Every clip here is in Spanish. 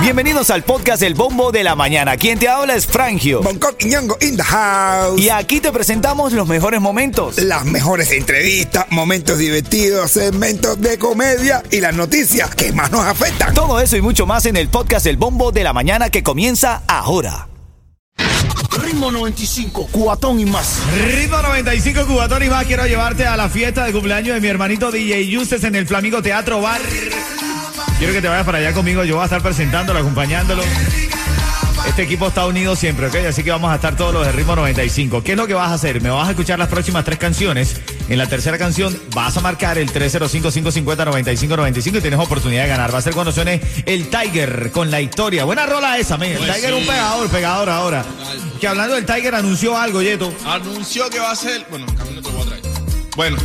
Bienvenidos al podcast El Bombo de la Mañana. Quien te habla es Frangio. Bangkok y Ñongo in the house. Y aquí te presentamos los mejores momentos. Las mejores entrevistas, momentos divertidos, segmentos de comedia y las noticias que más nos afectan. Todo eso y mucho más en el podcast El Bombo de la Mañana que comienza ahora. Ritmo 95, cuatón y más. Ritmo 95 Cubatón y más. Quiero llevarte a la fiesta de cumpleaños de mi hermanito DJ Yuses en el Flamingo Teatro Bar. Quiero que te vayas para allá conmigo. Yo voy a estar presentándolo, acompañándolo. Este equipo está unido siempre, ¿ok? Así que vamos a estar todos los de ritmo 95. ¿Qué es lo que vas a hacer? Me vas a escuchar las próximas tres canciones. En la tercera canción vas a marcar el 305-550-9595 y tienes oportunidad de ganar. Va a ser cuando suene el Tiger con la historia. Buena rola esa, men. El Pues Tiger sí. un pegador, pegador ahora. Que hablando del Tiger anunció algo, Yeto. Anunció que va a ser. Bueno, en camino te lo voy a traer. Bueno,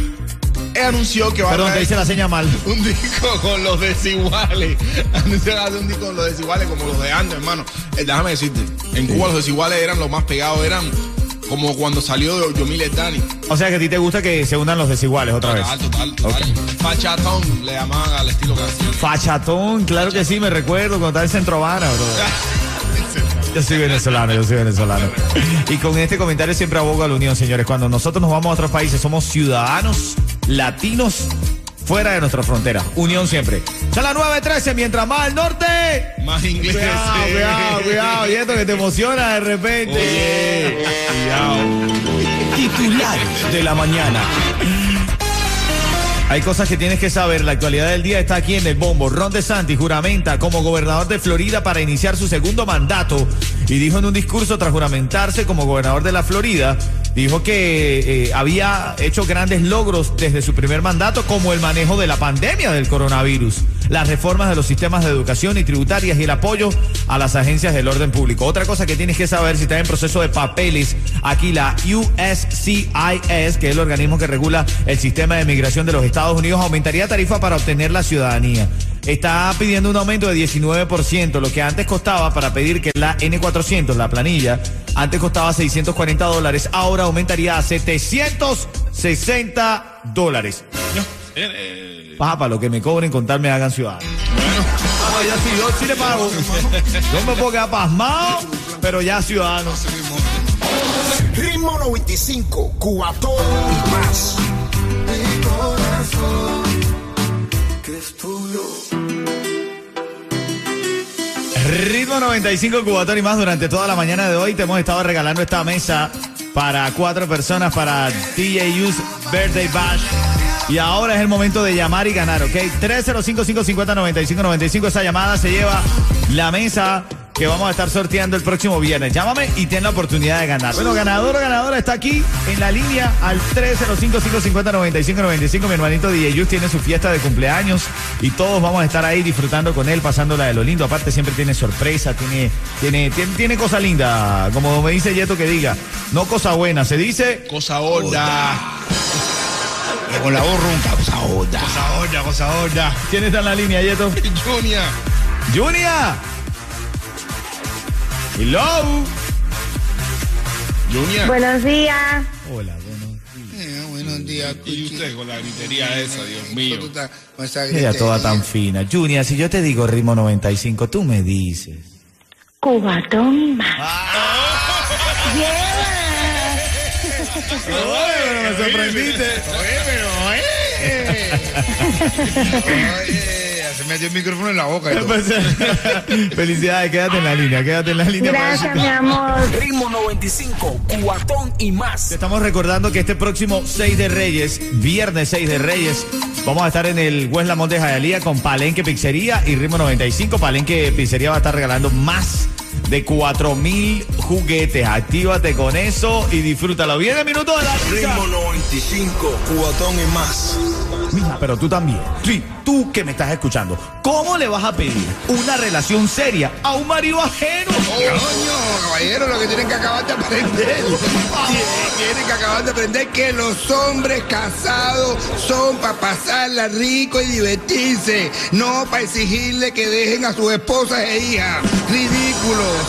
anunció que va Perdón, a te traer hice la seña mal. un disco con los desiguales. Anunció un disco con los desiguales como los de antes, hermano. Eh, déjame decirte, en Cuba los desiguales eran los más pegados, eran como cuando salió Yomil Dani. O sea que a ti te gusta que se unan los desiguales otra vez. Total, total, total. Fachatón le llamaban al estilo canción. Fachatón, claro que sí, me recuerdo cuando estaba en Centro Habana, bro. Yo soy venezolano, yo soy venezolano. Y con este comentario siempre abogo a la unión, señores. Cuando nosotros nos vamos a otros países, somos ciudadanos latinos fuera de nuestra frontera. Unión siempre. Son las 9.13, mientras más al norte. Más inglés. Cuidado, cuidado, cuidado. Y esto que te emociona de repente. Oye, Titulares de la mañana. Hay cosas que tienes que saber. La actualidad del día está aquí en el bombo. Ron DeSantis juramenta como gobernador de Florida para iniciar su segundo mandato y dijo en un discurso tras juramentarse como gobernador de la Florida, dijo que eh, había hecho grandes logros desde su primer mandato como el manejo de la pandemia del coronavirus, las reformas de los sistemas de educación y tributarias y el apoyo a las agencias del orden público. Otra cosa que tienes que saber si estás en proceso de papeles, aquí la USCIS, que es el organismo que regula el sistema de migración de los Estados Unidos, aumentaría tarifa para obtener la ciudadanía. Está pidiendo un aumento de 19%, lo que antes costaba para pedir que la N400, la planilla, antes costaba 640 dólares, ahora aumentaría a 760 dólares. Eh, eh, Paja, para lo que me cobren, contarme hagan ciudadano. Ah, ya sí, yo sí le pago. Yo me puedo quedar pasmado, pero ya ciudadano. Ritmo 95, cuatón y más. Ritmo 95 Cubatón y más durante toda la mañana de hoy te hemos estado regalando esta mesa para cuatro personas para DJU's Birthday Bash. Y ahora es el momento de llamar y ganar, ¿ok? 305-550-9595. Esa llamada se lleva la mesa que vamos a estar sorteando el próximo viernes. Llámame y ten la oportunidad de ganar. Bueno, ganador o ganadora está aquí en la línea al 305-550-9595. Mi hermanito DJ Yus tiene su fiesta de cumpleaños y todos vamos a estar ahí disfrutando con él, pasándola de lo lindo. Aparte siempre tiene sorpresa, tiene, tiene, tiene, tiene cosa linda. Como me dice Yeto que diga, no cosa buena, se dice... cosa horda. Con la voz ronca, cosa oda. Cosa horda, cosa horda. ¿Quién está en la línea, Yeto? Junior. Junior. Hello. Junior. Buenos días. Hola, bueno. Eh, buenos días, Y usted con la gritería esa, Dios mío. Con esa Ella toda tan fina. Junior, si yo te digo ritmo 95, tú me dices. Cubatón más. me sorprendiste. Oye, pero, oye. Oye, se metió el micrófono en la boca y todo. Felicidades, quédate en la línea, quédate en la línea. para Gracias, mi amor. Ritmo 95, cuatón y más. Te estamos recordando que este próximo 6 de Reyes, viernes 6 de Reyes, vamos a estar en el West Lamont de Jayalía con Palenque Pizzería y Ritmo 95. Palenque Pizzería va a estar regalando más de 4 mil juguetes. Actívate con eso y disfrútalo. Viene minuto de la risa. Ritmo 95, cuatón y más. Mija, pero tú también. Sí, tú que me estás escuchando. ¿Cómo le vas a pedir una relación seria a un marido ajeno? Coño, caballero, lo que tienen que acabar de aprender. Tienen- que acabar de aprender que los hombres casados son para pasarla rico y divertirse, no para exigirle que dejen a sus esposas e hijas. Ridículos.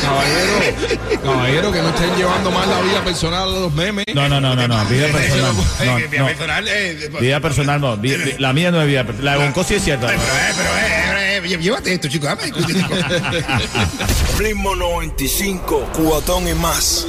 Caballero, caballero, que no estén llevando mal la vida personal a los memes. No, no, no, no, no. Vida personal. No, Eh, mi no. personal, eh, Vida personal no. La mía no es vida personal. La de Bonco sí es cierta. Pero, eh, pero, eh, llé- llévate esto, chicos. Dame discutir. Ritmo 95, cubatón y más.